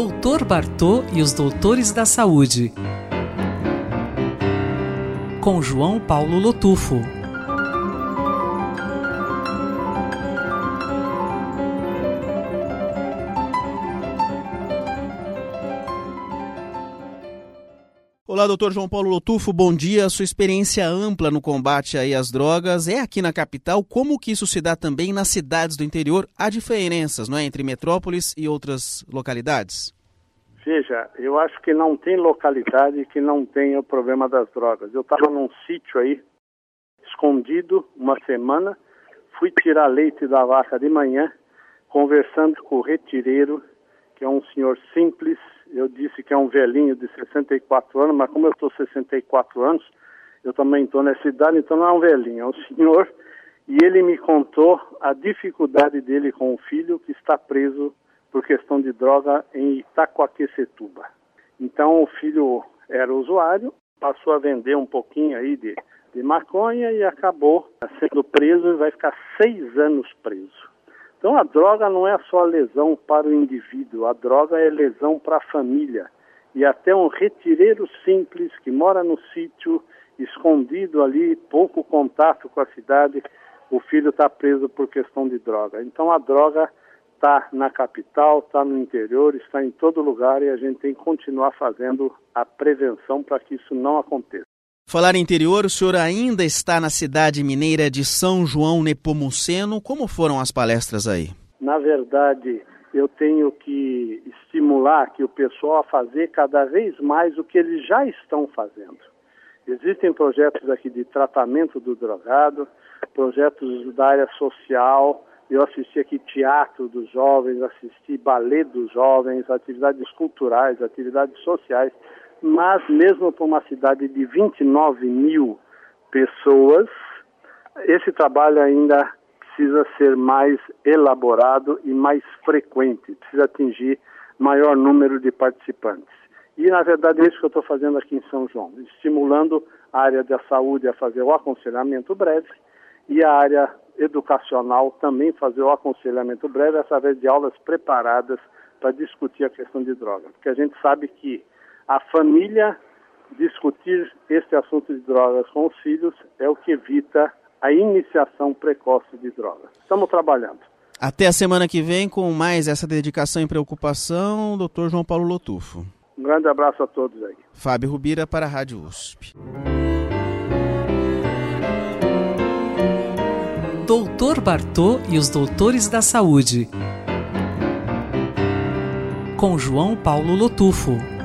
Doutor Bartô e os Doutores da Saúde. Com João Paulo Lotufo. Olá, doutor João Paulo Lotufo, bom dia. Sua experiência ampla no combate aí às drogas é aqui na capital. Como que isso se dá também nas cidades do interior? Há diferenças, não é, entre metrópoles e outras localidades? Veja, eu acho que não tem localidade que não tenha o problema das drogas. Eu estava num sítio aí, escondido, uma semana, fui tirar leite da vaca de manhã, conversando com o retireiro, que é um senhor simples, eu disse que é um velhinho de 64 anos, mas como eu estou 64 anos, eu também estou nessa idade, então não é um velhinho, é um senhor. E ele me contou a dificuldade dele com o filho que está preso por questão de droga em Itacoaquecetuba. Então o filho era usuário, passou a vender um pouquinho aí de, de maconha e acabou sendo preso e vai ficar seis anos preso. Então a droga não é só lesão para o indivíduo, a droga é lesão para a família. E até um retireiro simples que mora no sítio, escondido ali, pouco contato com a cidade, o filho está preso por questão de droga. Então a droga está na capital, está no interior, está em todo lugar e a gente tem que continuar fazendo a prevenção para que isso não aconteça. Falar interior, o senhor ainda está na cidade mineira de São João Nepomuceno. Como foram as palestras aí? Na verdade, eu tenho que estimular aqui o pessoal a fazer cada vez mais o que eles já estão fazendo. Existem projetos aqui de tratamento do drogado, projetos da área social. Eu assisti aqui teatro dos jovens, assisti balé dos jovens, atividades culturais, atividades sociais mas mesmo para uma cidade de 29 mil pessoas, esse trabalho ainda precisa ser mais elaborado e mais frequente, precisa atingir maior número de participantes. E, na verdade, é isso que eu estou fazendo aqui em São João, estimulando a área da saúde a fazer o aconselhamento breve e a área educacional também fazer o aconselhamento breve através de aulas preparadas para discutir a questão de droga. Porque a gente sabe que a família discutir este assunto de drogas com os filhos é o que evita a iniciação precoce de drogas. Estamos trabalhando. Até a semana que vem com mais essa dedicação e preocupação, doutor João Paulo Lotufo. Um grande abraço a todos aí. Fábio Rubira para a Rádio USP. Doutor Bartô e os Doutores da Saúde. Com João Paulo Lotufo.